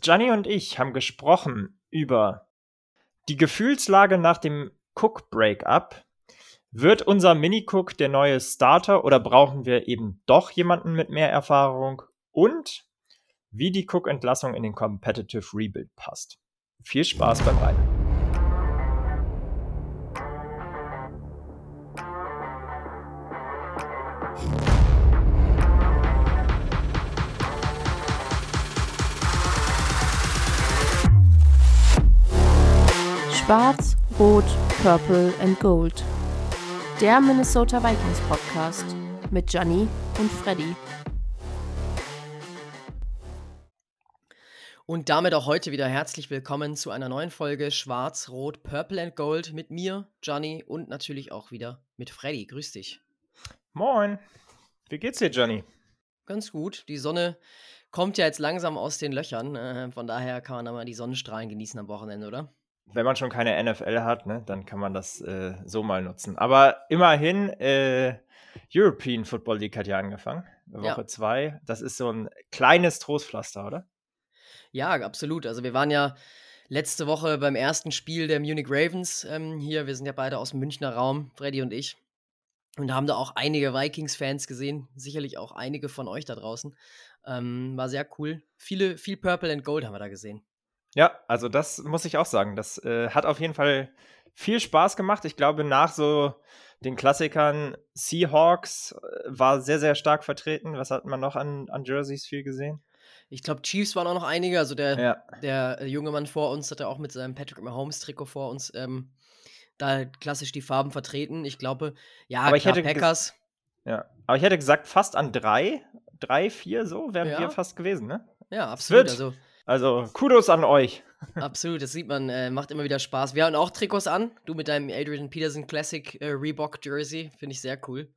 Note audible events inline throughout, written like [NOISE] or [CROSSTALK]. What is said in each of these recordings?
Gianni und ich haben gesprochen über die Gefühlslage nach dem Cook-Breakup. Wird unser Mini-Cook der neue Starter oder brauchen wir eben doch jemanden mit mehr Erfahrung? Und wie die Cook-Entlassung in den Competitive Rebuild passt. Viel Spaß beim Reiten. Schwarz, Rot, Purple and Gold. Der Minnesota Vikings Podcast mit Gianni und Freddy. Und damit auch heute wieder herzlich willkommen zu einer neuen Folge Schwarz, Rot, Purple and Gold mit mir, Gianni und natürlich auch wieder mit Freddy. Grüß dich. Moin. Wie geht's dir, Gianni? Ganz gut. Die Sonne kommt ja jetzt langsam aus den Löchern. Äh, von daher kann man da mal die Sonnenstrahlen genießen am Wochenende, oder? Wenn man schon keine NFL hat, ne, dann kann man das äh, so mal nutzen. Aber immerhin, äh, European Football League hat ja angefangen, Woche 2. Ja. Das ist so ein kleines Trostpflaster, oder? Ja, absolut. Also wir waren ja letzte Woche beim ersten Spiel der Munich Ravens ähm, hier. Wir sind ja beide aus dem Münchner Raum, Freddy und ich. Und haben da auch einige Vikings-Fans gesehen, sicherlich auch einige von euch da draußen. Ähm, war sehr cool. Viele, viel Purple and Gold haben wir da gesehen. Ja, also das muss ich auch sagen. Das äh, hat auf jeden Fall viel Spaß gemacht. Ich glaube, nach so den Klassikern Seahawks äh, war sehr, sehr stark vertreten. Was hat man noch an, an Jerseys viel gesehen? Ich glaube, Chiefs waren auch noch einige. Also der, ja. der äh, junge Mann vor uns hatte auch mit seinem Patrick Mahomes-Trikot vor uns ähm, da klassisch die Farben vertreten. Ich glaube, ja, aber klar, ich hätte Packers. Ja, aber ich hätte gesagt, fast an drei, drei, vier so wären ja. wir fast gewesen, ne? Ja, absolut. Also also Kudos an euch. Absolut, das sieht man, äh, macht immer wieder Spaß. Wir haben auch Trikots an. Du mit deinem Adrian Peterson Classic äh, Reebok Jersey, finde ich sehr cool.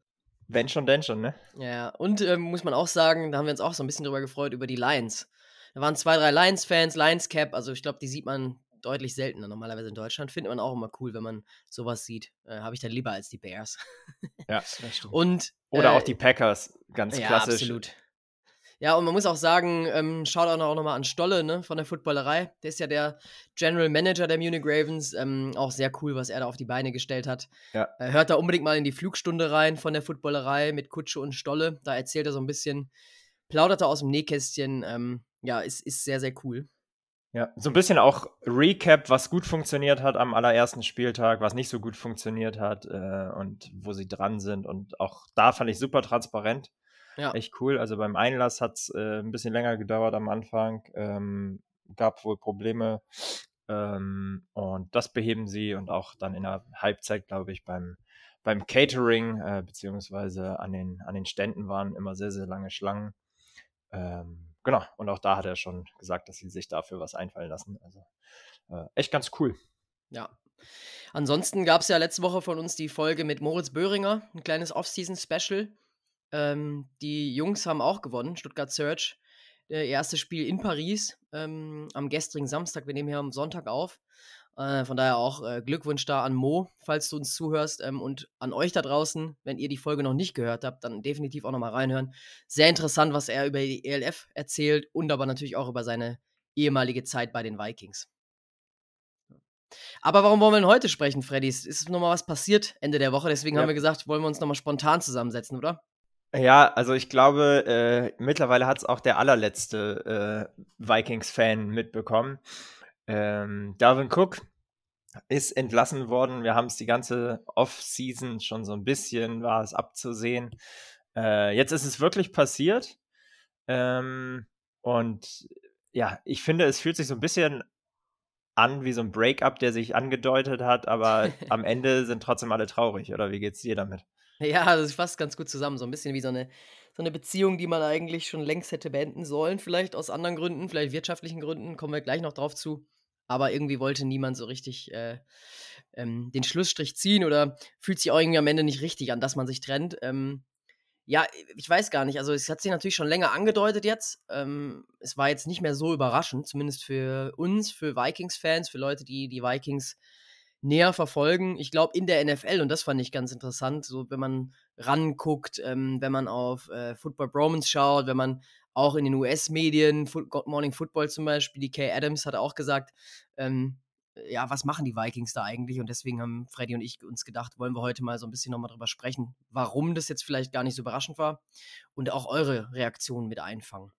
Wenn schon, denn schon, ne? Ja, und ähm, muss man auch sagen, da haben wir uns auch so ein bisschen drüber gefreut, über die Lions. Da waren zwei, drei Lions-Fans, Lions Cap, also ich glaube, die sieht man deutlich seltener normalerweise in Deutschland. Findet man auch immer cool, wenn man sowas sieht. Äh, Habe ich dann lieber als die Bears. ja, das [LAUGHS] stimmt. Und, Oder auch äh, die Packers, ganz ja, klassisch. Absolut. Ja, und man muss auch sagen, ähm, schaut auch nochmal an Stolle ne, von der Footballerei. Der ist ja der General Manager der Munich Ravens. Ähm, auch sehr cool, was er da auf die Beine gestellt hat. Ja. Äh, hört da unbedingt mal in die Flugstunde rein von der Footballerei mit Kutsche und Stolle. Da erzählt er so ein bisschen, plaudert er aus dem Nähkästchen. Ähm, ja, ist, ist sehr, sehr cool. Ja, so ein bisschen auch Recap, was gut funktioniert hat am allerersten Spieltag, was nicht so gut funktioniert hat äh, und wo sie dran sind. Und auch da fand ich super transparent. Ja. Echt cool. Also beim Einlass hat es äh, ein bisschen länger gedauert am Anfang. Ähm, gab wohl Probleme. Ähm, und das beheben sie und auch dann in der Halbzeit, glaube ich, beim, beim Catering, äh, beziehungsweise an den, an den Ständen waren immer sehr, sehr lange Schlangen. Ähm, genau, und auch da hat er schon gesagt, dass sie sich dafür was einfallen lassen. Also äh, echt ganz cool. Ja. Ansonsten gab es ja letzte Woche von uns die Folge mit Moritz Böhringer, ein kleines Off-Season-Special. Ähm, die Jungs haben auch gewonnen, Stuttgart Search. Äh, erstes Spiel in Paris ähm, am gestrigen Samstag. Wir nehmen hier am Sonntag auf. Äh, von daher auch äh, Glückwunsch da an Mo, falls du uns zuhörst. Ähm, und an euch da draußen, wenn ihr die Folge noch nicht gehört habt, dann definitiv auch nochmal reinhören. Sehr interessant, was er über die ELF erzählt und aber natürlich auch über seine ehemalige Zeit bei den Vikings. Aber warum wollen wir denn heute sprechen, Freddy? Es ist nochmal was passiert Ende der Woche, deswegen ja. haben wir gesagt, wollen wir uns nochmal spontan zusammensetzen, oder? Ja, also ich glaube, äh, mittlerweile hat es auch der allerletzte äh, Vikings-Fan mitbekommen. Ähm, Dalvin Cook ist entlassen worden. Wir haben es die ganze Off-Season schon so ein bisschen, war es abzusehen. Äh, jetzt ist es wirklich passiert. Ähm, und ja, ich finde, es fühlt sich so ein bisschen an wie so ein Breakup, der sich angedeutet hat, aber [LAUGHS] am Ende sind trotzdem alle traurig. Oder wie geht's dir damit? Ja, das fasst ganz gut zusammen. So ein bisschen wie so eine, so eine Beziehung, die man eigentlich schon längst hätte beenden sollen, vielleicht aus anderen Gründen, vielleicht wirtschaftlichen Gründen, kommen wir gleich noch drauf zu. Aber irgendwie wollte niemand so richtig äh, ähm, den Schlussstrich ziehen oder fühlt sich auch irgendwie am Ende nicht richtig an, dass man sich trennt. Ähm, ja, ich weiß gar nicht. Also, es hat sich natürlich schon länger angedeutet jetzt. Ähm, es war jetzt nicht mehr so überraschend, zumindest für uns, für Vikings-Fans, für Leute, die die Vikings näher verfolgen. Ich glaube, in der NFL, und das fand ich ganz interessant, so wenn man ranguckt, ähm, wenn man auf äh, Football Bromance schaut, wenn man auch in den US-Medien, Good Morning Football zum Beispiel, die Kay Adams hat auch gesagt, ähm, ja, was machen die Vikings da eigentlich? Und deswegen haben Freddy und ich uns gedacht, wollen wir heute mal so ein bisschen nochmal drüber sprechen, warum das jetzt vielleicht gar nicht so überraschend war und auch eure Reaktionen mit einfangen.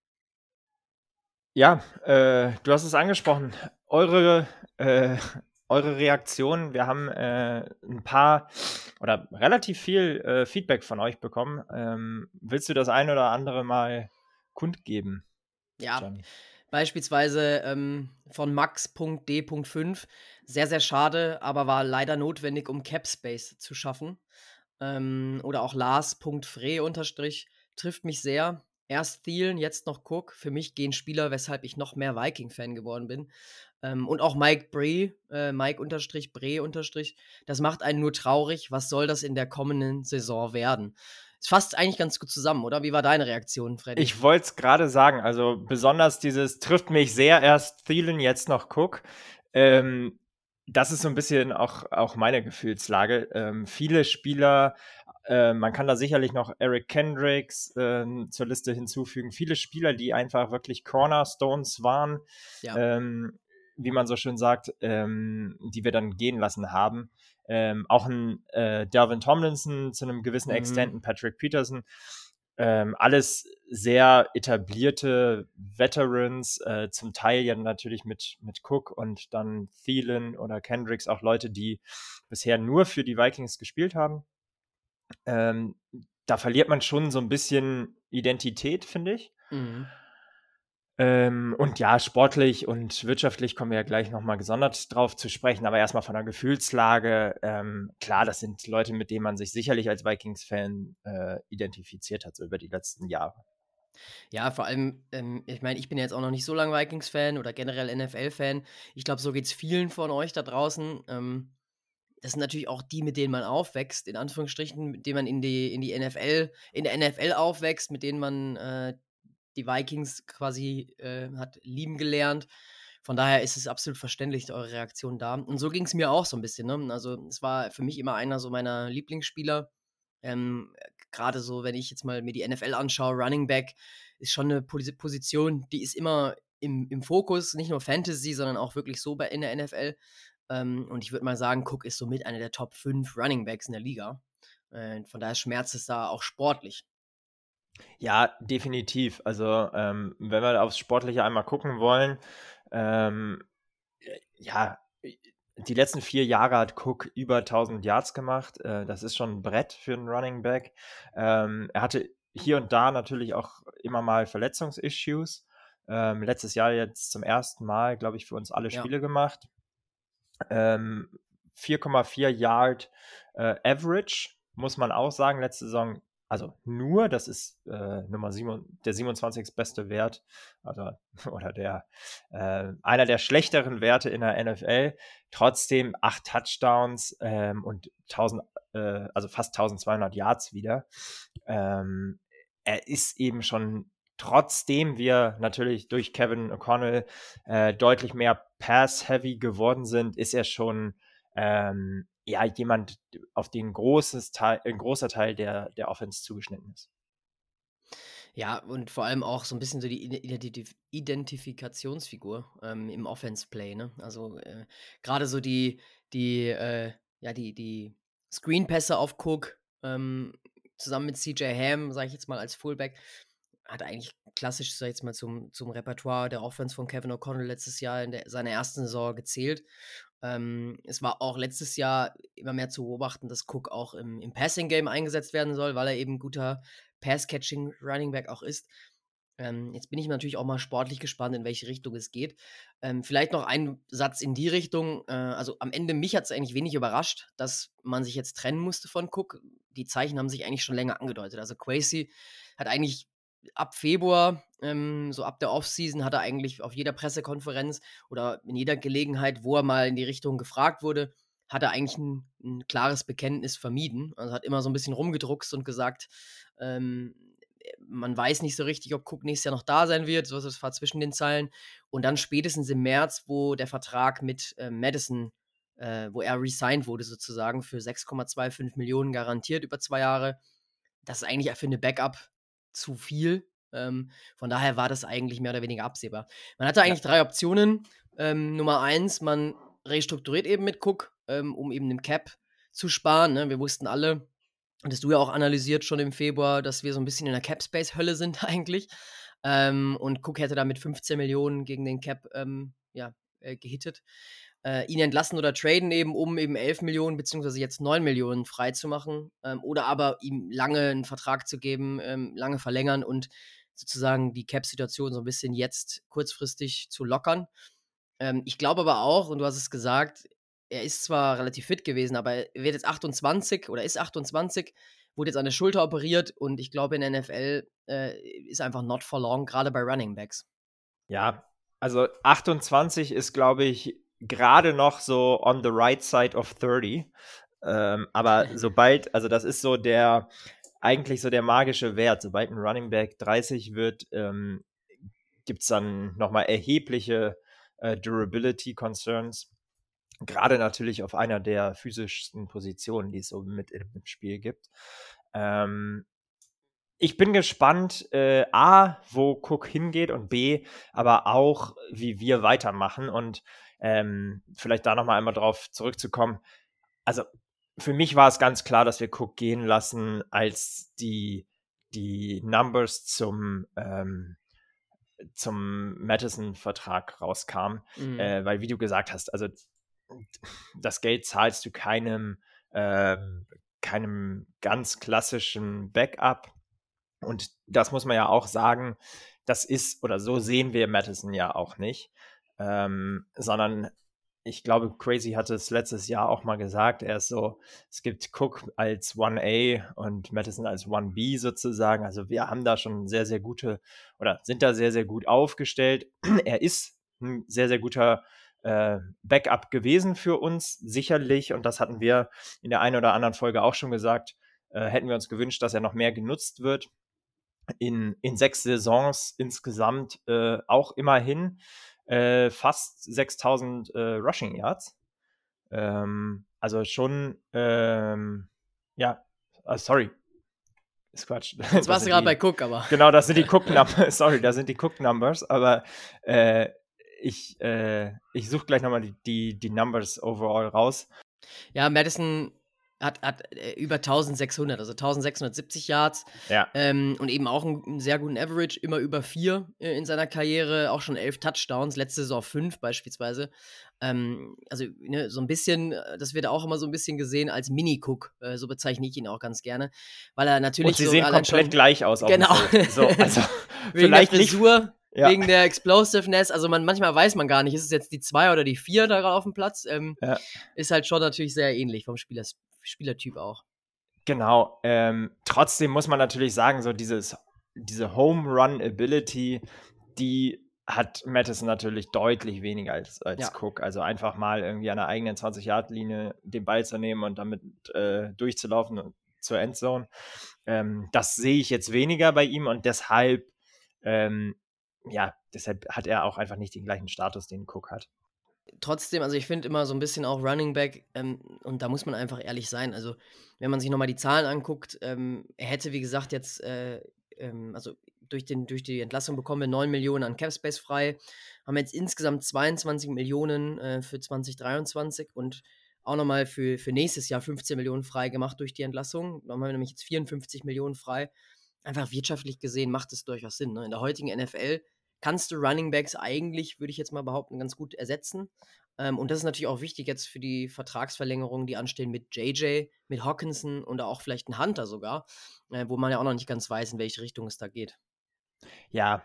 Ja, äh, du hast es angesprochen. Eure, äh, eure Reaktionen. Wir haben äh, ein paar oder relativ viel äh, Feedback von euch bekommen. Ähm, willst du das ein oder andere mal kundgeben? Ja, Johnny? beispielsweise ähm, von Max.d.5. Sehr, sehr schade, aber war leider notwendig, um Capspace zu schaffen. Ähm, oder auch Lars.fre unterstrich trifft mich sehr. Erst Thielen, jetzt noch Cook. Für mich gehen Spieler, weshalb ich noch mehr Viking-Fan geworden bin. Ähm, und auch Mike Bree, äh, Mike unterstrich, Bree unterstrich. Das macht einen nur traurig. Was soll das in der kommenden Saison werden? Es fasst eigentlich ganz gut zusammen, oder? Wie war deine Reaktion, Freddy? Ich wollte es gerade sagen. Also besonders dieses trifft mich sehr erst Thielen, jetzt noch Cook. Ähm, das ist so ein bisschen auch, auch meine Gefühlslage. Ähm, viele Spieler, äh, man kann da sicherlich noch Eric Kendricks äh, zur Liste hinzufügen. Viele Spieler, die einfach wirklich Cornerstones waren, ja. ähm, wie man so schön sagt, ähm, die wir dann gehen lassen haben. Ähm, auch ein äh, Delvin Tomlinson zu einem gewissen mhm. Extent, ein Patrick Peterson. Ähm, alles sehr etablierte Veterans, äh, zum Teil ja natürlich mit, mit Cook und dann Thielen oder Kendricks, auch Leute, die bisher nur für die Vikings gespielt haben. Ähm, da verliert man schon so ein bisschen Identität, finde ich. Mhm. Ähm, und ja, sportlich und wirtschaftlich kommen wir ja gleich nochmal gesondert drauf zu sprechen, aber erstmal von der Gefühlslage. Ähm, klar, das sind Leute, mit denen man sich sicherlich als Vikings-Fan äh, identifiziert hat, so über die letzten Jahre. Ja, vor allem, ähm, ich meine, ich bin jetzt auch noch nicht so lange Vikings-Fan oder generell NFL-Fan. Ich glaube, so geht es vielen von euch da draußen. Ähm, das sind natürlich auch die, mit denen man aufwächst, in Anführungsstrichen, mit denen man in die, in die NFL, in der NFL aufwächst, mit denen man äh, die Vikings quasi äh, hat lieben gelernt. Von daher ist es absolut verständlich, eure Reaktion da. Und so ging es mir auch so ein bisschen. Ne? Also, es war für mich immer einer so meiner Lieblingsspieler. Ähm, Gerade so, wenn ich jetzt mal mir die NFL anschaue, Running Back ist schon eine Position, die ist immer im, im Fokus, nicht nur Fantasy, sondern auch wirklich so bei, in der NFL. Ähm, und ich würde mal sagen, Cook ist somit einer der Top 5 Running Backs in der Liga. Äh, von daher schmerzt es da auch sportlich. Ja, definitiv. Also, ähm, wenn wir aufs Sportliche einmal gucken wollen, ähm, äh, ja, die letzten vier Jahre hat Cook über 1000 Yards gemacht. Äh, das ist schon ein Brett für einen Running Back. Ähm, er hatte hier und da natürlich auch immer mal Verletzungsissues. Ähm, letztes Jahr jetzt zum ersten Mal, glaube ich, für uns alle Spiele ja. gemacht. 4,4 ähm, Yard äh, Average, muss man auch sagen. Letzte Saison also nur, das ist äh, Nummer 7, der 27. beste Wert, also, [LAUGHS] oder der äh, einer der schlechteren Werte in der NFL. Trotzdem acht Touchdowns ähm, und 1000, äh, also fast 1200 Yards wieder. Ähm, er ist eben schon, trotzdem wir natürlich durch Kevin O'Connell äh, deutlich mehr Pass-heavy geworden sind, ist er schon ähm, ja, jemand, auf den großes Teil, ein großer Teil der, der Offense zugeschnitten ist. Ja, und vor allem auch so ein bisschen so die Identif Identifikationsfigur ähm, im Offense-Play, ne? Also äh, gerade so die, die, äh, ja, die, die Screen-Pässe auf Cook ähm, zusammen mit CJ Ham, sage ich jetzt mal als Fullback, hat eigentlich klassisch, sag ich jetzt mal, zum, zum Repertoire der Offense von Kevin O'Connell letztes Jahr in der, seiner ersten Saison gezählt. Ähm, es war auch letztes Jahr immer mehr zu beobachten, dass Cook auch im, im Passing-Game eingesetzt werden soll, weil er eben guter Pass-Catching-Running Back auch ist. Ähm, jetzt bin ich natürlich auch mal sportlich gespannt, in welche Richtung es geht. Ähm, vielleicht noch ein Satz in die Richtung. Äh, also am Ende, mich hat es eigentlich wenig überrascht, dass man sich jetzt trennen musste von Cook. Die Zeichen haben sich eigentlich schon länger angedeutet. Also Quasi hat eigentlich ab Februar, ähm, so ab der Offseason, hat er eigentlich auf jeder Pressekonferenz oder in jeder Gelegenheit, wo er mal in die Richtung gefragt wurde, hat er eigentlich ein, ein klares Bekenntnis vermieden. Also hat immer so ein bisschen rumgedruckst und gesagt, ähm, man weiß nicht so richtig, ob Cook nächstes Jahr noch da sein wird. So das war zwischen den Zeilen. Und dann spätestens im März, wo der Vertrag mit äh, Madison, äh, wo er resigned wurde sozusagen für 6,25 Millionen garantiert über zwei Jahre, das ist eigentlich für eine Backup zu viel. Ähm, von daher war das eigentlich mehr oder weniger absehbar. Man hatte eigentlich ja. drei Optionen. Ähm, Nummer eins, man restrukturiert eben mit Cook, ähm, um eben den Cap zu sparen. Ne? Wir wussten alle, hattest du ja auch analysiert schon im Februar, dass wir so ein bisschen in der Cap-Space-Hölle sind [LAUGHS] eigentlich. Ähm, und Cook hätte da mit 15 Millionen gegen den Cap ähm, ja, äh, gehittet. Äh, ihn entlassen oder traden eben, um eben 11 Millionen beziehungsweise jetzt 9 Millionen freizumachen. Ähm, oder aber ihm lange einen Vertrag zu geben, ähm, lange verlängern und sozusagen die Cap-Situation so ein bisschen jetzt kurzfristig zu lockern. Ähm, ich glaube aber auch, und du hast es gesagt, er ist zwar relativ fit gewesen, aber er wird jetzt 28 oder ist 28, wurde jetzt an der Schulter operiert und ich glaube in der NFL äh, ist einfach not for long, gerade bei Running Backs. Ja, also 28 ist, glaube ich, gerade noch so on the right side of 30. Ähm, aber [LAUGHS] sobald, also das ist so der, eigentlich so der magische Wert. Sobald ein Running Back 30 wird, ähm, gibt es dann nochmal erhebliche äh, Durability Concerns. Gerade natürlich auf einer der physischsten Positionen, die es so mit im Spiel gibt. Ähm, ich bin gespannt, äh, A, wo Cook hingeht und B, aber auch, wie wir weitermachen und ähm, vielleicht da nochmal einmal drauf zurückzukommen. Also für mich war es ganz klar, dass wir Cook gehen lassen, als die, die Numbers zum, ähm, zum Madison-Vertrag rauskamen. Mhm. Äh, weil, wie du gesagt hast, also das Geld zahlst du keinem, äh, keinem ganz klassischen Backup. Und das muss man ja auch sagen, das ist, oder so sehen wir Madison ja auch nicht, ähm, sondern ich glaube, Crazy hatte es letztes Jahr auch mal gesagt, er ist so, es gibt Cook als 1A und Madison als 1B sozusagen. Also wir haben da schon sehr, sehr gute oder sind da sehr, sehr gut aufgestellt. [CLEARS THROAT] er ist ein sehr, sehr guter äh, Backup gewesen für uns, sicherlich. Und das hatten wir in der einen oder anderen Folge auch schon gesagt. Äh, hätten wir uns gewünscht, dass er noch mehr genutzt wird. In, in sechs Saisons insgesamt äh, auch immerhin äh, fast 6000 äh, Rushing Yards. Ähm, also schon, ähm, ja, oh, sorry. Ist Quatsch. Jetzt warst du gerade bei Cook, aber. Genau, das sind die [LAUGHS] Cook Numbers. [LAUGHS] sorry, das sind die Cook Numbers, aber äh, ich, äh, ich suche gleich nochmal die, die, die Numbers overall raus. Ja, Madison hat, hat äh, über 1600, also 1670 Yards. Ja. Ähm, und eben auch einen, einen, sehr guten Average, immer über vier äh, in seiner Karriere, auch schon elf Touchdowns, letzte Saison fünf beispielsweise. Ähm, also ne, so ein bisschen, äh, das wird auch immer so ein bisschen gesehen als Mini-Cook, äh, so bezeichne ich ihn auch ganz gerne, weil er natürlich. Und sie so sehen komplett schon, gleich aus. Genau. So, [LAUGHS] also vielleicht Frisur, nicht. Ja. Wegen der Explosiveness, also man, manchmal weiß man gar nicht, ist es jetzt die zwei oder die vier da auf dem Platz. Ähm, ja. Ist halt schon natürlich sehr ähnlich vom Spieler, Spielertyp auch. Genau. Ähm, trotzdem muss man natürlich sagen, so dieses, diese Home Run Ability, die hat Madison natürlich deutlich weniger als, als ja. Cook. Also einfach mal irgendwie an der eigenen 20-Yard-Linie den Ball zu nehmen und damit äh, durchzulaufen zur Endzone. Ähm, das sehe ich jetzt weniger bei ihm und deshalb, ähm, ja, deshalb hat er auch einfach nicht den gleichen Status, den Cook hat trotzdem, also ich finde immer so ein bisschen auch Running Back, ähm, und da muss man einfach ehrlich sein. Also, wenn man sich nochmal die Zahlen anguckt, ähm, er hätte, wie gesagt, jetzt, äh, ähm, also durch, den, durch die Entlassung bekommen wir 9 Millionen an Capspace frei, haben jetzt insgesamt 22 Millionen äh, für 2023 und auch nochmal für, für nächstes Jahr 15 Millionen frei gemacht durch die Entlassung. Dann haben wir nämlich jetzt 54 Millionen frei. Einfach wirtschaftlich gesehen macht es durchaus Sinn. Ne? In der heutigen NFL kannst du Running Backs eigentlich, würde ich jetzt mal behaupten, ganz gut ersetzen. Ähm, und das ist natürlich auch wichtig jetzt für die Vertragsverlängerungen, die anstehen mit JJ, mit Hawkinson und auch vielleicht ein Hunter sogar, äh, wo man ja auch noch nicht ganz weiß, in welche Richtung es da geht. Ja,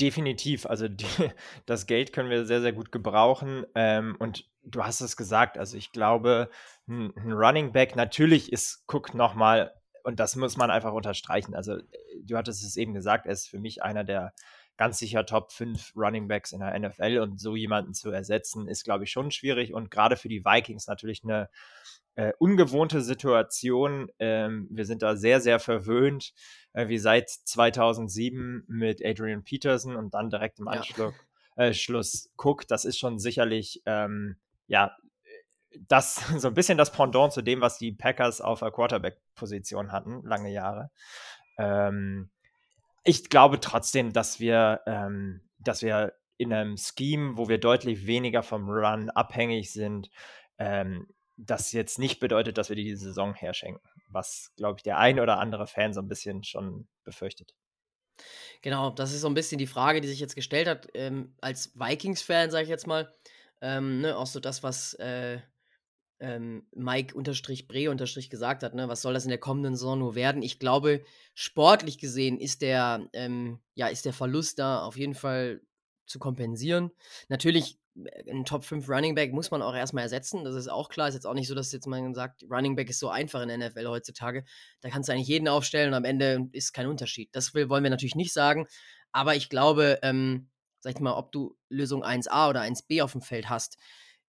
definitiv. Also die, [LAUGHS] das Geld können wir sehr, sehr gut gebrauchen. Ähm, und du hast es gesagt, also ich glaube, ein, ein Running Back, natürlich ist Cook nochmal, und das muss man einfach unterstreichen. Also du hattest es eben gesagt, er ist für mich einer der ganz sicher Top 5 Running Backs in der NFL und so jemanden zu ersetzen, ist, glaube ich, schon schwierig und gerade für die Vikings natürlich eine äh, ungewohnte Situation. Ähm, wir sind da sehr, sehr verwöhnt, äh, wie seit 2007 mit Adrian Peterson und dann direkt im Anschluss ja. äh, Schluss Cook. Das ist schon sicherlich, ähm, ja, das [LAUGHS] so ein bisschen das Pendant zu dem, was die Packers auf der Quarterback-Position hatten, lange Jahre. Ähm, ich glaube trotzdem, dass wir, ähm, dass wir in einem Scheme, wo wir deutlich weniger vom Run abhängig sind, ähm, das jetzt nicht bedeutet, dass wir die Saison herschenken, was, glaube ich, der ein oder andere Fan so ein bisschen schon befürchtet. Genau, das ist so ein bisschen die Frage, die sich jetzt gestellt hat. Ähm, als Vikings-Fan, sage ich jetzt mal, ähm, ne, auch so das, was äh, ähm, Mike unterstrich Bre unterstrich gesagt hat, ne, was soll das in der kommenden Saison nur werden? Ich glaube, sportlich gesehen ist der, ähm, ja, ist der Verlust da auf jeden Fall zu kompensieren. Natürlich, äh, ein Top 5 Running Back muss man auch erstmal ersetzen. Das ist auch klar. Ist jetzt auch nicht so, dass jetzt man sagt, Running Back ist so einfach in der NFL heutzutage. Da kannst du eigentlich jeden aufstellen und am Ende ist kein Unterschied. Das will, wollen wir natürlich nicht sagen. Aber ich glaube, ähm, sag ich mal, ob du Lösung 1a oder 1b auf dem Feld hast,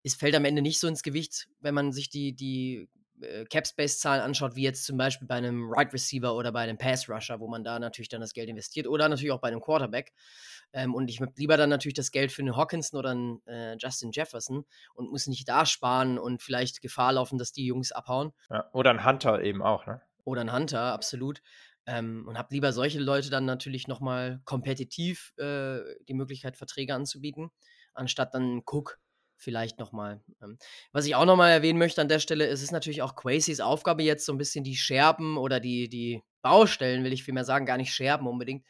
es fällt am Ende nicht so ins Gewicht, wenn man sich die, die äh, Cap-Space-Zahlen anschaut, wie jetzt zum Beispiel bei einem Right Receiver oder bei einem Pass-Rusher, wo man da natürlich dann das Geld investiert oder natürlich auch bei einem Quarterback. Ähm, und ich habe lieber dann natürlich das Geld für einen Hawkinson oder einen äh, Justin Jefferson und muss nicht da sparen und vielleicht Gefahr laufen, dass die Jungs abhauen. Ja, oder ein Hunter eben auch, ne? Oder ein Hunter, absolut. Ähm, und habe lieber solche Leute dann natürlich nochmal kompetitiv äh, die Möglichkeit, Verträge anzubieten, anstatt dann Cook vielleicht nochmal. Ähm, was ich auch nochmal erwähnen möchte an der Stelle, es ist natürlich auch Quasys Aufgabe jetzt so ein bisschen die Scherben oder die, die Baustellen, will ich vielmehr sagen, gar nicht Scherben unbedingt,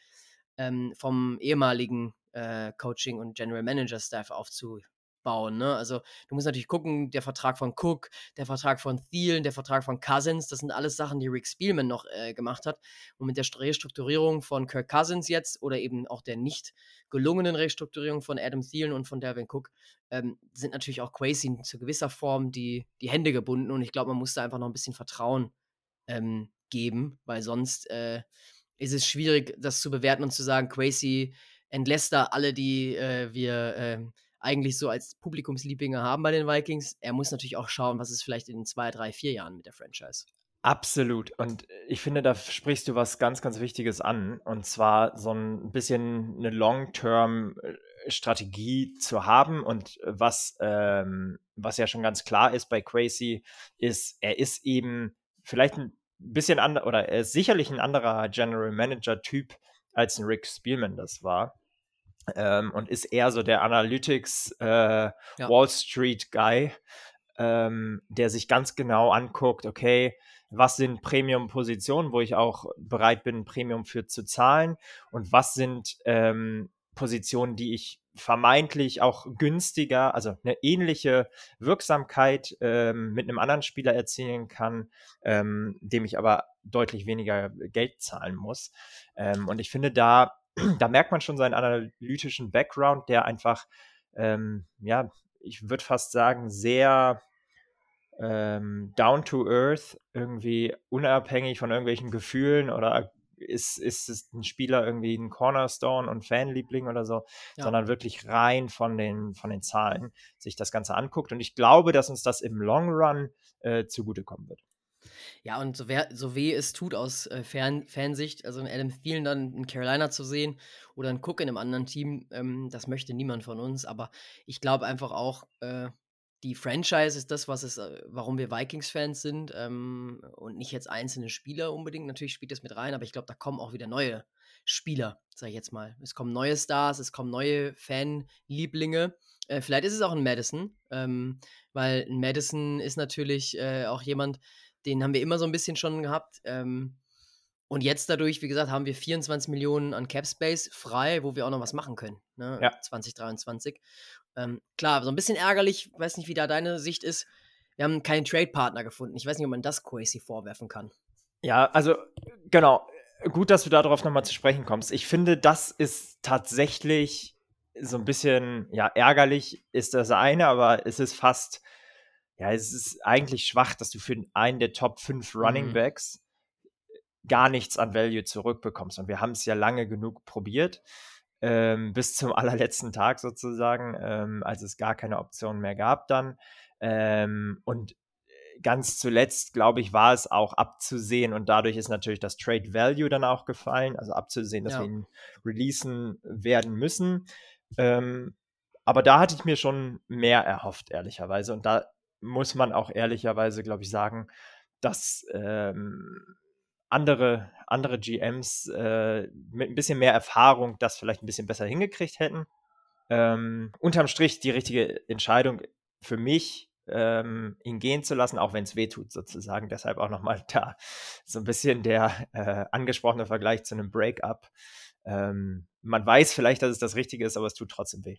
ähm, vom ehemaligen äh, Coaching- und General Manager-Staff aufzu, bauen. Ne? Also du musst natürlich gucken, der Vertrag von Cook, der Vertrag von Thielen, der Vertrag von Cousins, das sind alles Sachen, die Rick Spielman noch äh, gemacht hat. Und mit der Restrukturierung von Kirk Cousins jetzt oder eben auch der nicht gelungenen Restrukturierung von Adam Thielen und von Devin Cook ähm, sind natürlich auch Quasi zu gewisser Form die, die Hände gebunden und ich glaube, man muss da einfach noch ein bisschen Vertrauen ähm, geben, weil sonst äh, ist es schwierig, das zu bewerten und zu sagen, Quasi entlässt da alle, die äh, wir ähm, eigentlich so als Publikumslieblinge haben bei den Vikings. Er muss natürlich auch schauen, was ist vielleicht in zwei, drei, vier Jahren mit der Franchise. Absolut. Und ich finde, da sprichst du was ganz, ganz Wichtiges an. Und zwar so ein bisschen eine Long-Term-Strategie zu haben. Und was, ähm, was ja schon ganz klar ist bei Crazy, ist, er ist eben vielleicht ein bisschen anders, oder er ist sicherlich ein anderer General Manager-Typ, als ein Rick Spielman das war ähm, und ist eher so der Analytics äh, ja. Wall Street Guy, ähm, der sich ganz genau anguckt, okay, was sind Premium-Positionen, wo ich auch bereit bin, Premium für zu zahlen und was sind ähm, Positionen, die ich vermeintlich auch günstiger, also eine ähnliche Wirksamkeit ähm, mit einem anderen Spieler erzielen kann, ähm, dem ich aber deutlich weniger Geld zahlen muss. Ähm, und ich finde, da da merkt man schon seinen analytischen Background, der einfach, ähm, ja, ich würde fast sagen, sehr ähm, down to earth, irgendwie unabhängig von irgendwelchen Gefühlen oder ist, ist es ein Spieler irgendwie ein Cornerstone und Fanliebling oder so, ja. sondern wirklich rein von den, von den Zahlen sich das Ganze anguckt. Und ich glaube, dass uns das im Long Run äh, zugutekommen wird. Ja, und so, wer, so weh es tut aus äh, Fan, Fansicht, also in Adam Thielen dann in Carolina zu sehen oder einen Cook in einem anderen Team, ähm, das möchte niemand von uns. Aber ich glaube einfach auch, äh, die Franchise ist das, was es, äh, warum wir Vikings-Fans sind ähm, und nicht jetzt einzelne Spieler unbedingt. Natürlich spielt das mit rein, aber ich glaube, da kommen auch wieder neue Spieler, sag ich jetzt mal. Es kommen neue Stars, es kommen neue Fanlieblinge. Äh, vielleicht ist es auch ein Madison, ähm, weil ein Madison ist natürlich äh, auch jemand, den haben wir immer so ein bisschen schon gehabt. Ähm, und jetzt dadurch, wie gesagt, haben wir 24 Millionen an Cap Space frei, wo wir auch noch was machen können. Ne? Ja. 2023. Ähm, klar, so ein bisschen ärgerlich, weiß nicht, wie da deine Sicht ist. Wir haben keinen Trade-Partner gefunden. Ich weiß nicht, ob man das Quasi vorwerfen kann. Ja, also genau. Gut, dass du darauf nochmal zu sprechen kommst. Ich finde, das ist tatsächlich so ein bisschen, ja, ärgerlich ist das eine, aber es ist fast ja, es ist eigentlich schwach, dass du für einen der Top 5 Running mhm. Backs gar nichts an Value zurückbekommst. Und wir haben es ja lange genug probiert, ähm, bis zum [LAUGHS] allerletzten Tag sozusagen, ähm, als es gar keine Option mehr gab dann. Ähm, und ganz zuletzt, glaube ich, war es auch abzusehen und dadurch ist natürlich das Trade Value dann auch gefallen, also abzusehen, dass ja. wir ihn releasen werden müssen. Ähm, aber da hatte ich mir schon mehr erhofft, ehrlicherweise. Und da muss man auch ehrlicherweise, glaube ich, sagen, dass ähm, andere, andere GMs äh, mit ein bisschen mehr Erfahrung das vielleicht ein bisschen besser hingekriegt hätten. Ähm, unterm Strich die richtige Entscheidung für mich, ähm, ihn gehen zu lassen, auch wenn es weh tut, sozusagen. Deshalb auch nochmal [LAUGHS] da so ein bisschen der äh, angesprochene Vergleich zu einem Breakup. Ähm, man weiß vielleicht, dass es das Richtige ist, aber es tut trotzdem weh.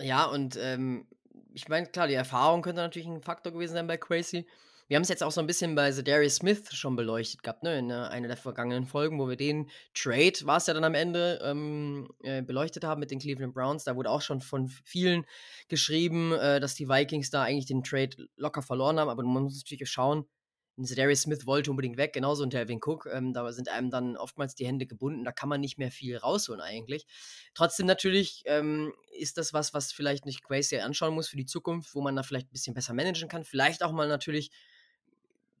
Ja, und ähm, ich meine, klar, die Erfahrung könnte natürlich ein Faktor gewesen sein bei Crazy. Wir haben es jetzt auch so ein bisschen bei Darius Smith schon beleuchtet gehabt, ne? In äh, einer der vergangenen Folgen, wo wir den Trade, war es ja dann am Ende, ähm, äh, beleuchtet haben mit den Cleveland Browns. Da wurde auch schon von vielen geschrieben, äh, dass die Vikings da eigentlich den Trade locker verloren haben. Aber man muss natürlich schauen, Darius Smith wollte unbedingt weg, genauso und Delvin Cook. Ähm, da sind einem dann oftmals die Hände gebunden. Da kann man nicht mehr viel rausholen eigentlich. Trotzdem natürlich ähm, ist das was, was vielleicht nicht Crazy anschauen muss für die Zukunft, wo man da vielleicht ein bisschen besser managen kann. Vielleicht auch mal natürlich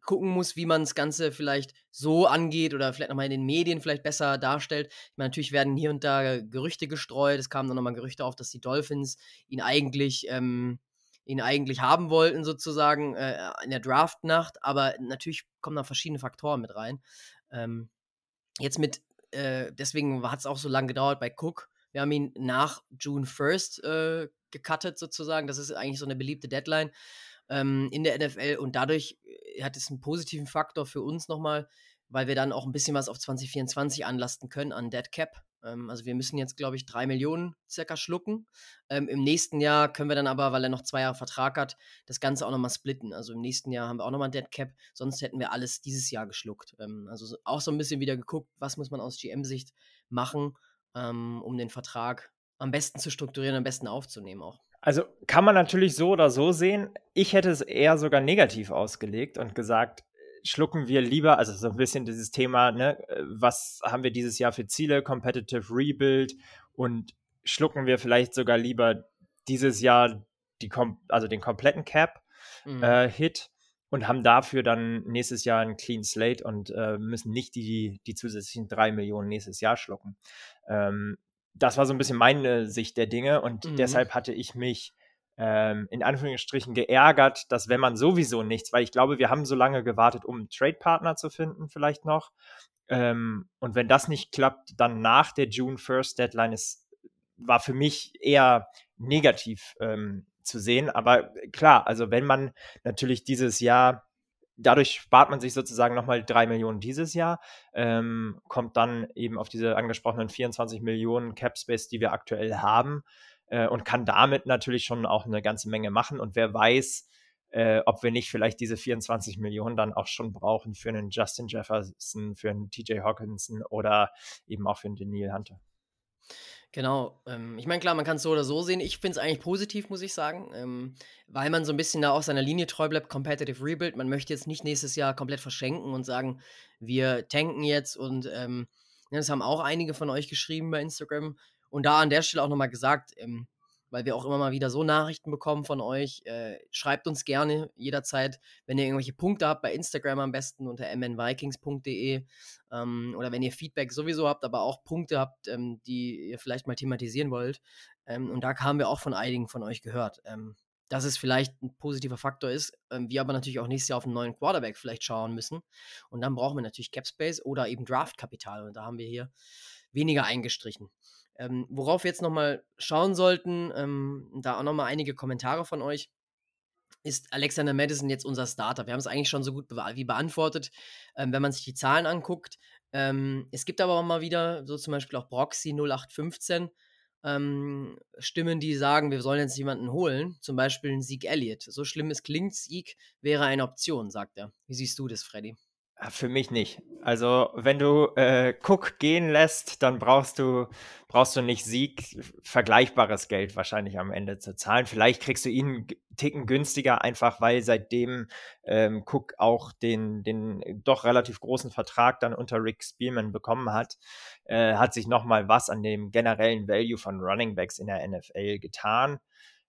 gucken muss, wie man das Ganze vielleicht so angeht oder vielleicht nochmal in den Medien vielleicht besser darstellt. Ich meine, natürlich werden hier und da Gerüchte gestreut. Es kamen dann nochmal Gerüchte auf, dass die Dolphins ihn eigentlich, ähm, ihn eigentlich haben wollten, sozusagen, äh, in der Draftnacht. Aber natürlich kommen da verschiedene Faktoren mit rein. Ähm, jetzt mit, äh, deswegen hat es auch so lange gedauert bei Cook. Wir haben ihn nach June 1st äh, gecuttet, sozusagen. Das ist eigentlich so eine beliebte Deadline ähm, in der NFL und dadurch äh, hat es einen positiven Faktor für uns nochmal, weil wir dann auch ein bisschen was auf 2024 anlasten können an Dead Cap. Ähm, also wir müssen jetzt, glaube ich, drei Millionen circa schlucken. Ähm, Im nächsten Jahr können wir dann aber, weil er noch zwei Jahre Vertrag hat, das Ganze auch nochmal splitten. Also im nächsten Jahr haben wir auch nochmal Dead Cap, sonst hätten wir alles dieses Jahr geschluckt. Ähm, also auch so ein bisschen wieder geguckt, was muss man aus GM-Sicht machen, ähm, um den Vertrag am besten zu strukturieren, am besten aufzunehmen auch. Also kann man natürlich so oder so sehen. Ich hätte es eher sogar negativ ausgelegt und gesagt, schlucken wir lieber, also so ein bisschen dieses Thema, ne, was haben wir dieses Jahr für Ziele, Competitive Rebuild und schlucken wir vielleicht sogar lieber dieses Jahr die, also den kompletten Cap-Hit mhm. äh, und haben dafür dann nächstes Jahr ein Clean Slate und äh, müssen nicht die, die zusätzlichen drei Millionen nächstes Jahr schlucken. Ähm, das war so ein bisschen meine Sicht der Dinge und mhm. deshalb hatte ich mich ähm, in Anführungsstrichen geärgert, dass wenn man sowieso nichts, weil ich glaube, wir haben so lange gewartet, um einen Trade-Partner zu finden, vielleicht noch. Ähm, und wenn das nicht klappt, dann nach der June 1st Deadline ist, war für mich eher negativ ähm, zu sehen. Aber klar, also wenn man natürlich dieses Jahr dadurch spart man sich sozusagen nochmal drei Millionen dieses Jahr, ähm, kommt dann eben auf diese angesprochenen 24 Millionen Cap Space, die wir aktuell haben äh, und kann damit natürlich schon auch eine ganze Menge machen. Und wer weiß, äh, ob wir nicht vielleicht diese 24 Millionen dann auch schon brauchen für einen Justin Jefferson, für einen TJ Hawkinson oder eben auch für einen Daniel Hunter. Genau. Ähm, ich meine, klar, man kann es so oder so sehen. Ich finde es eigentlich positiv, muss ich sagen, ähm, weil man so ein bisschen da auch seiner Linie treu bleibt, Competitive Rebuild. Man möchte jetzt nicht nächstes Jahr komplett verschenken und sagen, wir tanken jetzt und ähm, ne, das haben auch einige von euch geschrieben bei Instagram. Und da an der Stelle auch nochmal gesagt, ähm, weil wir auch immer mal wieder so Nachrichten bekommen von euch. Äh, schreibt uns gerne jederzeit, wenn ihr irgendwelche Punkte habt, bei Instagram am besten unter mnvikings.de ähm, oder wenn ihr Feedback sowieso habt, aber auch Punkte habt, ähm, die ihr vielleicht mal thematisieren wollt. Ähm, und da haben wir auch von einigen von euch gehört, ähm, dass es vielleicht ein positiver Faktor ist, ähm, wir aber natürlich auch nächstes Jahr auf einen neuen Quarterback vielleicht schauen müssen. Und dann brauchen wir natürlich Cap Space oder eben Draftkapital. Und da haben wir hier weniger eingestrichen. Ähm, worauf wir jetzt nochmal schauen sollten, ähm, da auch nochmal einige Kommentare von euch, ist Alexander Madison jetzt unser Starter? Wir haben es eigentlich schon so gut be wie beantwortet, ähm, wenn man sich die Zahlen anguckt. Ähm, es gibt aber auch mal wieder, so zum Beispiel auch Broxy 0815, ähm, Stimmen, die sagen, wir sollen jetzt jemanden holen, zum Beispiel einen Sieg Elliott. So schlimm es klingt, Sieg wäre eine Option, sagt er. Wie siehst du das, Freddy? Ah, für mich nicht. Also, wenn du äh, Cook gehen lässt, dann brauchst du, brauchst du nicht Sieg, vergleichbares Geld wahrscheinlich am Ende zu zahlen. Vielleicht kriegst du ihn einen Ticken günstiger, einfach weil seitdem ähm, Cook auch den, den doch relativ großen Vertrag dann unter Rick Spielman bekommen hat, äh, hat sich nochmal was an dem generellen Value von Running Backs in der NFL getan.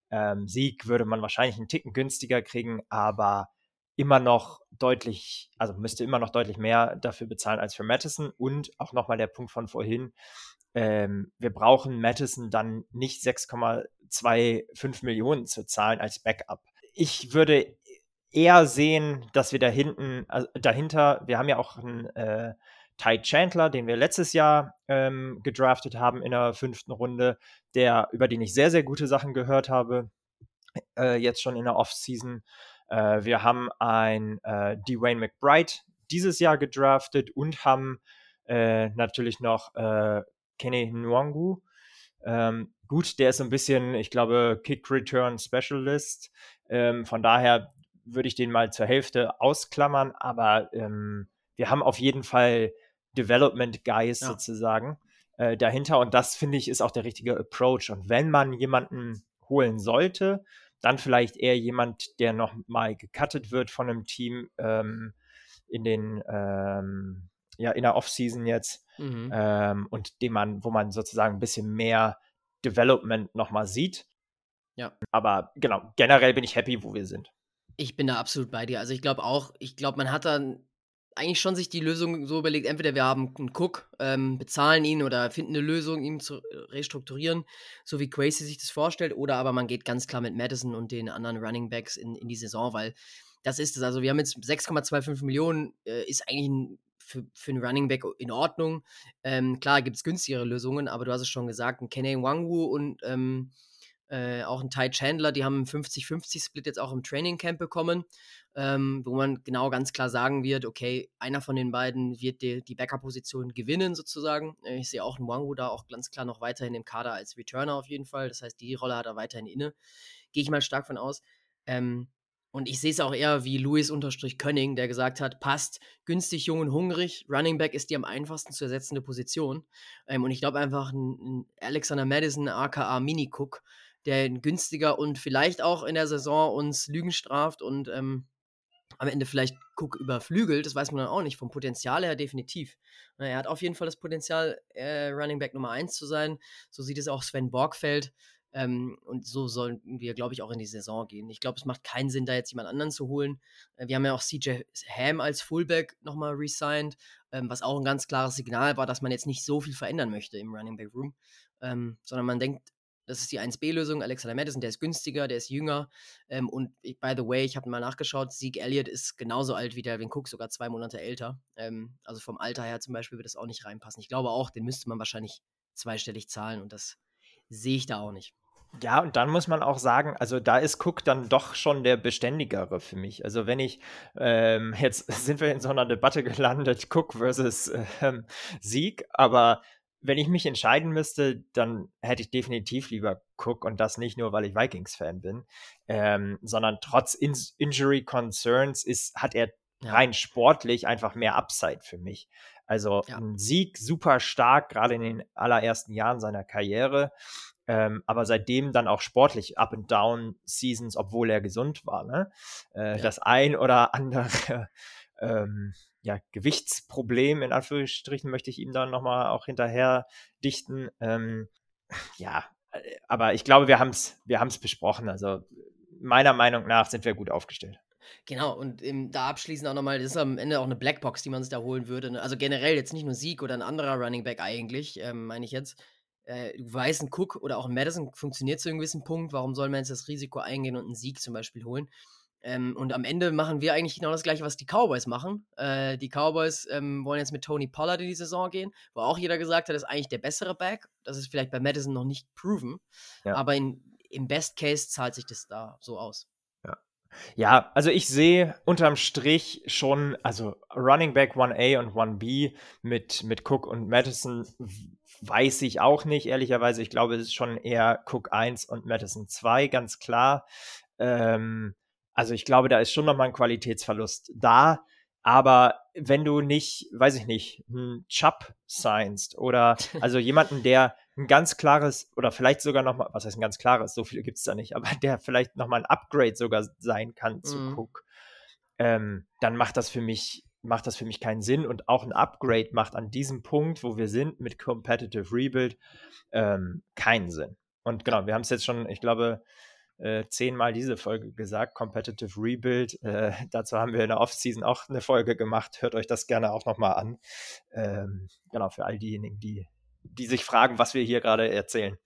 Ähm, Sieg würde man wahrscheinlich einen Ticken günstiger kriegen, aber immer noch deutlich, also müsste immer noch deutlich mehr dafür bezahlen als für Madison. Und auch nochmal der Punkt von vorhin, ähm, wir brauchen Madison dann nicht 6,25 Millionen zu zahlen als Backup. Ich würde eher sehen, dass wir da hinten, also dahinter, wir haben ja auch einen äh, Ty Chandler, den wir letztes Jahr ähm, gedraftet haben in der fünften Runde, der, über den ich sehr, sehr gute Sachen gehört habe, äh, jetzt schon in der Offseason. Äh, wir haben ein äh, Dwayne McBride dieses Jahr gedraftet und haben äh, natürlich noch äh, Kenny Nwangu. Ähm, gut, der ist ein bisschen, ich glaube, Kick Return Specialist. Ähm, von daher würde ich den mal zur Hälfte ausklammern, aber ähm, wir haben auf jeden Fall Development Guys ja. sozusagen äh, dahinter und das finde ich ist auch der richtige Approach. Und wenn man jemanden holen sollte, dann vielleicht eher jemand, der noch mal gecuttet wird von einem Team ähm, in den ähm, ja in der Offseason jetzt mhm. ähm, und dem man, wo man sozusagen ein bisschen mehr Development noch mal sieht. Ja. Aber genau, generell bin ich happy, wo wir sind. Ich bin da absolut bei dir. Also ich glaube auch, ich glaube, man hat dann eigentlich schon sich die Lösung so überlegt, entweder wir haben einen Cook, ähm, bezahlen ihn oder finden eine Lösung, ihn zu restrukturieren, so wie Crazy sich das vorstellt, oder aber man geht ganz klar mit Madison und den anderen Running Backs in, in die Saison, weil das ist es. Also wir haben jetzt 6,25 Millionen, äh, ist eigentlich ein, für, für einen Running Back in Ordnung. Ähm, klar gibt es günstigere Lösungen, aber du hast es schon gesagt, ein Kenny Wangwu und ähm, äh, auch ein Ty Chandler, die haben einen 50-50-Split jetzt auch im Training Camp bekommen, ähm, wo man genau ganz klar sagen wird, okay, einer von den beiden wird die, die Backup-Position gewinnen sozusagen. Äh, ich sehe auch einen Wangu da auch ganz klar noch weiterhin im Kader als Returner auf jeden Fall. Das heißt, die Rolle hat er weiterhin inne. Gehe ich mal stark von aus. Ähm, und ich sehe es auch eher wie Louis unterstrich Könning, der gesagt hat, passt, günstig, jung und hungrig. Running Back ist die am einfachsten zu ersetzende Position. Ähm, und ich glaube einfach, ein, ein Alexander Madison, aka Mini Cook, der günstiger und vielleicht auch in der Saison uns Lügen straft und ähm, am Ende vielleicht Cook überflügelt, das weiß man dann auch nicht. Vom Potenzial her definitiv. Er hat auf jeden Fall das Potenzial, äh, Running Back Nummer 1 zu sein. So sieht es auch Sven Borgfeld. Ähm, und so sollen wir, glaube ich, auch in die Saison gehen. Ich glaube, es macht keinen Sinn, da jetzt jemand anderen zu holen. Äh, wir haben ja auch CJ Ham als Fullback nochmal resigned, ähm, was auch ein ganz klares Signal war, dass man jetzt nicht so viel verändern möchte im Running Back Room, ähm, sondern man denkt das ist die 1B-Lösung. Alexander Madison, der ist günstiger, der ist jünger. Ähm, und by the way, ich habe mal nachgeschaut, Zeke Elliott ist genauso alt wie Delvin Cook, sogar zwei Monate älter. Ähm, also vom Alter her zum Beispiel wird das auch nicht reinpassen. Ich glaube auch, den müsste man wahrscheinlich zweistellig zahlen und das sehe ich da auch nicht. Ja, und dann muss man auch sagen, also da ist Cook dann doch schon der beständigere für mich. Also wenn ich, ähm, jetzt [LAUGHS] sind wir in so einer Debatte gelandet, Cook versus ähm, Sieg, aber wenn ich mich entscheiden müsste, dann hätte ich definitiv lieber Cook und das nicht nur, weil ich Vikings-Fan bin, ähm, sondern trotz In Injury Concerns ist, hat er rein sportlich einfach mehr Upside für mich. Also ja. ein Sieg super stark, gerade in den allerersten Jahren seiner Karriere, ähm, aber seitdem dann auch sportlich Up and Down Seasons, obwohl er gesund war. Ne? Äh, ja. Das ein oder andere [LAUGHS] ähm, ja, Gewichtsproblem, in Anführungsstrichen, möchte ich ihm dann nochmal auch hinterher dichten. Ähm, ja, äh, aber ich glaube, wir haben es wir haben's besprochen. Also meiner Meinung nach sind wir gut aufgestellt. Genau, und im, da abschließend auch nochmal, das ist am Ende auch eine Blackbox, die man sich da holen würde. Ne? Also generell jetzt nicht nur Sieg oder ein anderer Running Back eigentlich, ähm, meine ich jetzt. Äh, du weißt, ein Cook oder auch ein Madison funktioniert zu einem gewissen Punkt. Warum soll man jetzt das Risiko eingehen und einen Sieg zum Beispiel holen? Ähm, und am Ende machen wir eigentlich genau das gleiche, was die Cowboys machen. Äh, die Cowboys ähm, wollen jetzt mit Tony Pollard in die Saison gehen, wo auch jeder gesagt hat, ist eigentlich der bessere Back. Das ist vielleicht bei Madison noch nicht proven. Ja. Aber in, im Best Case zahlt sich das da so aus. Ja. Ja, also ich sehe unterm Strich schon, also Running Back 1A und 1B mit, mit Cook und Madison weiß ich auch nicht, ehrlicherweise. Ich glaube, es ist schon eher Cook 1 und Madison 2, ganz klar. Ähm, also ich glaube, da ist schon nochmal ein Qualitätsverlust da. Aber wenn du nicht, weiß ich nicht, einen Chubb seinst oder [LAUGHS] also jemanden, der ein ganz klares oder vielleicht sogar nochmal, was heißt ein ganz klares, so viel gibt es da nicht, aber [LAUGHS] der vielleicht nochmal ein Upgrade sogar sein kann zu mhm. Cook, ähm, dann macht das für mich macht das für mich keinen Sinn und auch ein Upgrade macht an diesem Punkt, wo wir sind mit Competitive Rebuild, ähm, keinen Sinn. Und genau, wir haben es jetzt schon, ich glaube, äh, zehnmal diese Folge gesagt, Competitive Rebuild. Äh, [LAUGHS] dazu haben wir in der Offseason auch eine Folge gemacht. Hört euch das gerne auch nochmal an. Ähm, genau, für all diejenigen, die, die sich fragen, was wir hier gerade erzählen.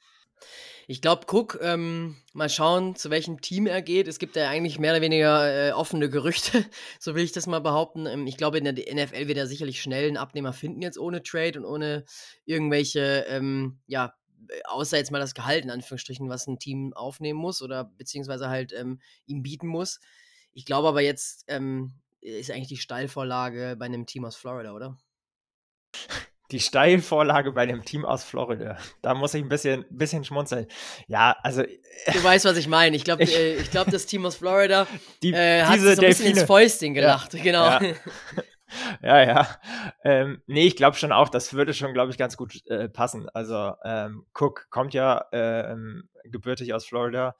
Ich glaube, Cook, ähm, mal schauen, zu welchem Team er geht. Es gibt ja eigentlich mehr oder weniger äh, offene Gerüchte, [LAUGHS] so will ich das mal behaupten. Ähm, ich glaube, in der NFL wird er sicherlich schnell einen Abnehmer finden, jetzt ohne Trade und ohne irgendwelche, ähm, ja, außer jetzt mal das Gehalt in Anführungsstrichen, was ein Team aufnehmen muss oder beziehungsweise halt ähm, ihm bieten muss. Ich glaube aber jetzt ähm, ist eigentlich die Steilvorlage bei einem Team aus Florida, oder? Die Steilvorlage bei dem Team aus Florida. Da muss ich ein bisschen, bisschen schmunzeln. Ja, also. Du weißt, was ich meine. Ich glaube, [LAUGHS] äh, ich glaub, das Team aus Florida die, äh, hat so ein bisschen ins Fäustchen gelacht. Ja, [LAUGHS] genau. Ja. [LAUGHS] [LAUGHS] ja, ja. Ähm, nee, ich glaube schon auch, das würde schon, glaube ich, ganz gut äh, passen. Also, ähm, Cook kommt ja ähm, gebürtig aus Florida.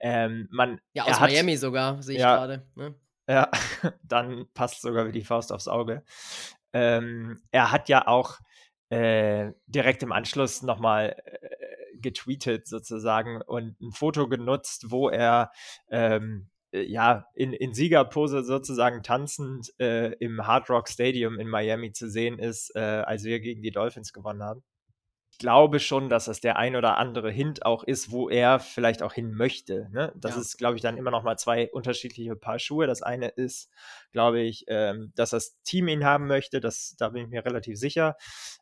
Ähm, man, ja, aus Miami hat, sogar, sehe ich ja, gerade. Ne? Ja, [LAUGHS] dann passt sogar wie die Faust aufs Auge. Ähm, er hat ja auch äh, direkt im Anschluss nochmal äh, getweetet sozusagen und ein Foto genutzt, wo er ähm, äh, ja in, in Siegerpose sozusagen tanzend äh, im Hard Rock Stadium in Miami zu sehen ist, äh, als wir gegen die Dolphins gewonnen haben glaube schon, dass das der ein oder andere Hint auch ist, wo er vielleicht auch hin möchte. Ne? Das ja. ist, glaube ich, dann immer noch mal zwei unterschiedliche Paar Schuhe. Das eine ist, glaube ich, ähm, dass das Team ihn haben möchte. Das, da bin ich mir relativ sicher.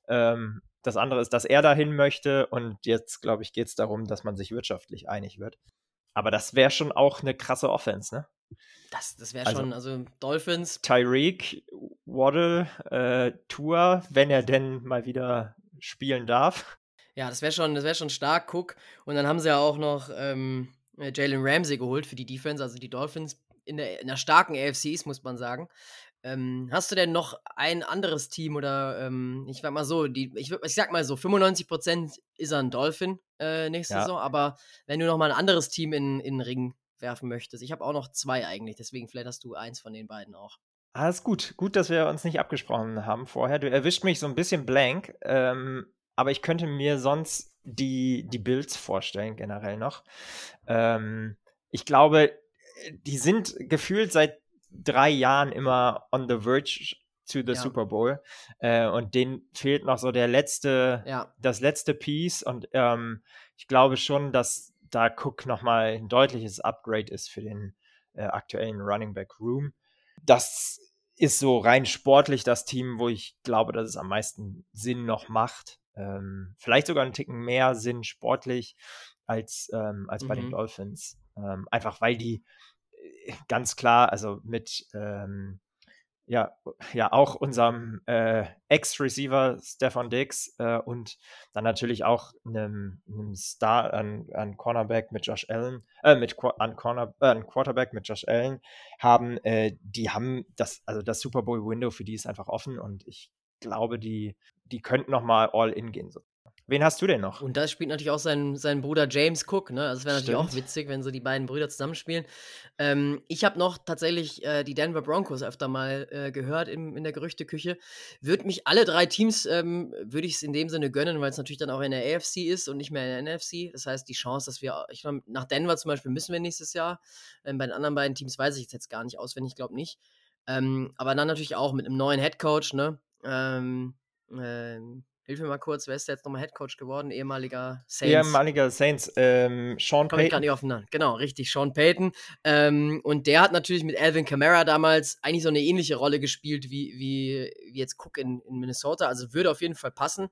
Ähm, das andere ist, dass er dahin möchte. Und jetzt, glaube ich, geht es darum, dass man sich wirtschaftlich einig wird. Aber das wäre schon auch eine krasse Offense, ne? Das, das wäre also, schon, also Dolphins. Tyreek, Waddle, äh, Tour, wenn er denn mal wieder spielen darf. Ja, das wäre schon, wär schon stark, Cook. Und dann haben sie ja auch noch ähm, äh, Jalen Ramsey geholt für die Defense, also die Dolphins in der, in der starken AFCs, muss man sagen. Ähm, hast du denn noch ein anderes Team oder ähm, ich sag mal so, die, ich, ich sag mal so, 95% ist er ein Dolphin äh, nächste ja. Saison, aber wenn du noch mal ein anderes Team in, in den Ring werfen möchtest, ich habe auch noch zwei eigentlich, deswegen vielleicht hast du eins von den beiden auch. Alles ah, gut. Gut, dass wir uns nicht abgesprochen haben vorher. Du erwischt mich so ein bisschen blank, ähm, aber ich könnte mir sonst die, die Builds vorstellen, generell noch. Ähm, ich glaube, die sind gefühlt seit drei Jahren immer on the verge to the ja. Super Bowl. Äh, und denen fehlt noch so der letzte, ja. das letzte Piece. Und ähm, ich glaube schon, dass da Cook nochmal ein deutliches Upgrade ist für den äh, aktuellen Running Back Room das ist so rein sportlich das Team, wo ich glaube, dass es am meisten Sinn noch macht. Ähm, vielleicht sogar einen Ticken mehr Sinn sportlich als, ähm, als bei mhm. den Dolphins. Ähm, einfach weil die ganz klar, also mit ähm, ja, ja auch unserem äh, Ex-Receiver Stefan Diggs äh, und dann natürlich auch einem, einem Star an, an Cornerback mit Josh Allen, äh, mit an Corner, äh, an Quarterback mit Josh Allen haben, äh, die haben das, also das Super Bowl Window für die ist einfach offen und ich glaube, die, die könnten noch mal all in gehen. So. Wen hast du denn noch? Und das spielt natürlich auch sein, sein Bruder James Cook, ne? Also es wäre natürlich auch witzig, wenn so die beiden Brüder zusammenspielen. Ähm, ich habe noch tatsächlich äh, die Denver Broncos öfter mal äh, gehört in, in der Gerüchteküche. Würde mich alle drei Teams, ähm, würde ich es in dem Sinne gönnen, weil es natürlich dann auch in der AFC ist und nicht mehr in der NFC. Das heißt, die Chance, dass wir, ich glaube, nach Denver zum Beispiel müssen wir nächstes Jahr. Ähm, bei den anderen beiden Teams weiß ich jetzt gar nicht auswendig, glaube nicht. Ähm, aber dann natürlich auch mit einem neuen Head Coach, ne? Ähm, ähm, Hilf mir mal kurz, wer ist der jetzt nochmal Headcoach geworden? Ehemaliger Saints. Ehemaliger Saints, ähm, Sean Komm Payton. Ich gar nicht auf den Namen. Genau, richtig, Sean Payton. Ähm, und der hat natürlich mit Alvin Kamara damals eigentlich so eine ähnliche Rolle gespielt wie, wie, wie jetzt Cook in, in Minnesota. Also würde auf jeden Fall passen.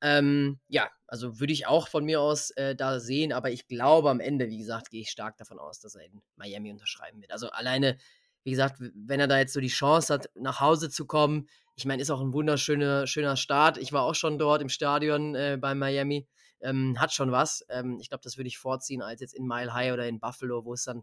Ähm, ja, also würde ich auch von mir aus äh, da sehen, aber ich glaube am Ende, wie gesagt, gehe ich stark davon aus, dass er in Miami unterschreiben wird. Also alleine, wie gesagt, wenn er da jetzt so die Chance hat, nach Hause zu kommen, ich meine, ist auch ein wunderschöner schöner Start. Ich war auch schon dort im Stadion äh, bei Miami. Ähm, hat schon was. Ähm, ich glaube, das würde ich vorziehen als jetzt in Mile High oder in Buffalo, wo es dann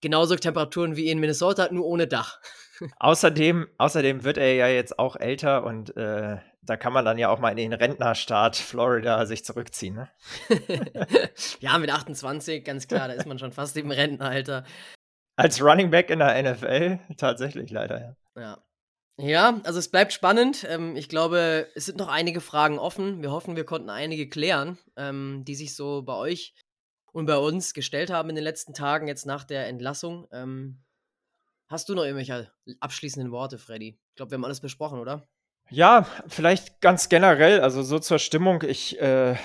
genauso Temperaturen wie in Minnesota hat, nur ohne Dach. [LAUGHS] außerdem, außerdem wird er ja jetzt auch älter und äh, da kann man dann ja auch mal in den Rentnerstaat Florida sich zurückziehen. Ne? [LAUGHS] ja, mit 28, ganz klar, da ist man schon fast im Rentenalter. Als Running Back in der NFL tatsächlich leider, ja. Ja, ja, also es bleibt spannend. Ähm, ich glaube, es sind noch einige Fragen offen. Wir hoffen, wir konnten einige klären, ähm, die sich so bei euch und bei uns gestellt haben in den letzten Tagen, jetzt nach der Entlassung. Ähm, hast du noch irgendwelche abschließenden Worte, Freddy? Ich glaube, wir haben alles besprochen, oder? Ja, vielleicht ganz generell, also so zur Stimmung. Ich, äh,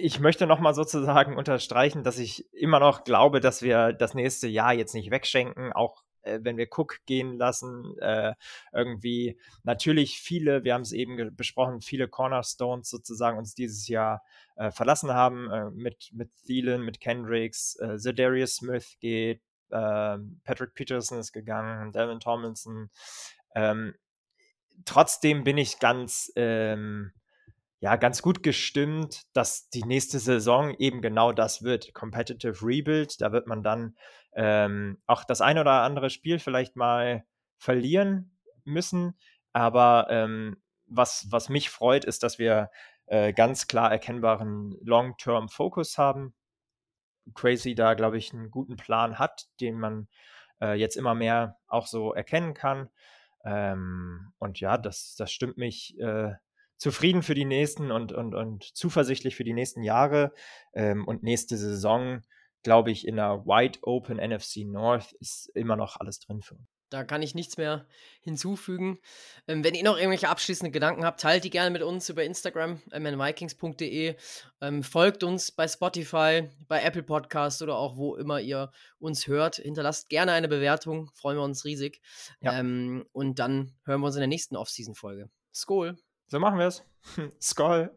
ich möchte nochmal sozusagen unterstreichen, dass ich immer noch glaube, dass wir das nächste Jahr jetzt nicht wegschenken, auch wenn wir Cook gehen lassen, äh, irgendwie natürlich viele, wir haben es eben besprochen, viele Cornerstones sozusagen uns dieses Jahr äh, verlassen haben, äh, mit, mit Thielen, mit Kendricks, äh, Zedarius Smith geht, ähm, Patrick Peterson ist gegangen, Devin Tomlinson. Ähm, trotzdem bin ich ganz, ähm, ja, ganz gut gestimmt, dass die nächste Saison eben genau das wird. Competitive Rebuild. Da wird man dann ähm, auch das ein oder andere Spiel vielleicht mal verlieren müssen. Aber ähm, was, was mich freut, ist, dass wir äh, ganz klar erkennbaren Long-Term-Fokus haben. Crazy da, glaube ich, einen guten Plan hat, den man äh, jetzt immer mehr auch so erkennen kann. Ähm, und ja, das, das stimmt mich äh, zufrieden für die nächsten und, und, und zuversichtlich für die nächsten Jahre. Ähm, und nächste Saison, glaube ich, in der Wide Open NFC North ist immer noch alles drin für uns. Da kann ich nichts mehr hinzufügen. Ähm, wenn ihr noch irgendwelche abschließenden Gedanken habt, teilt die gerne mit uns über Instagram, mnvikings.de. Ähm, folgt uns bei Spotify, bei Apple Podcasts oder auch wo immer ihr uns hört. Hinterlasst gerne eine Bewertung, freuen wir uns riesig. Ja. Ähm, und dann hören wir uns in der nächsten Off-Season-Folge. Skol! So machen wir es. [LAUGHS] Skol!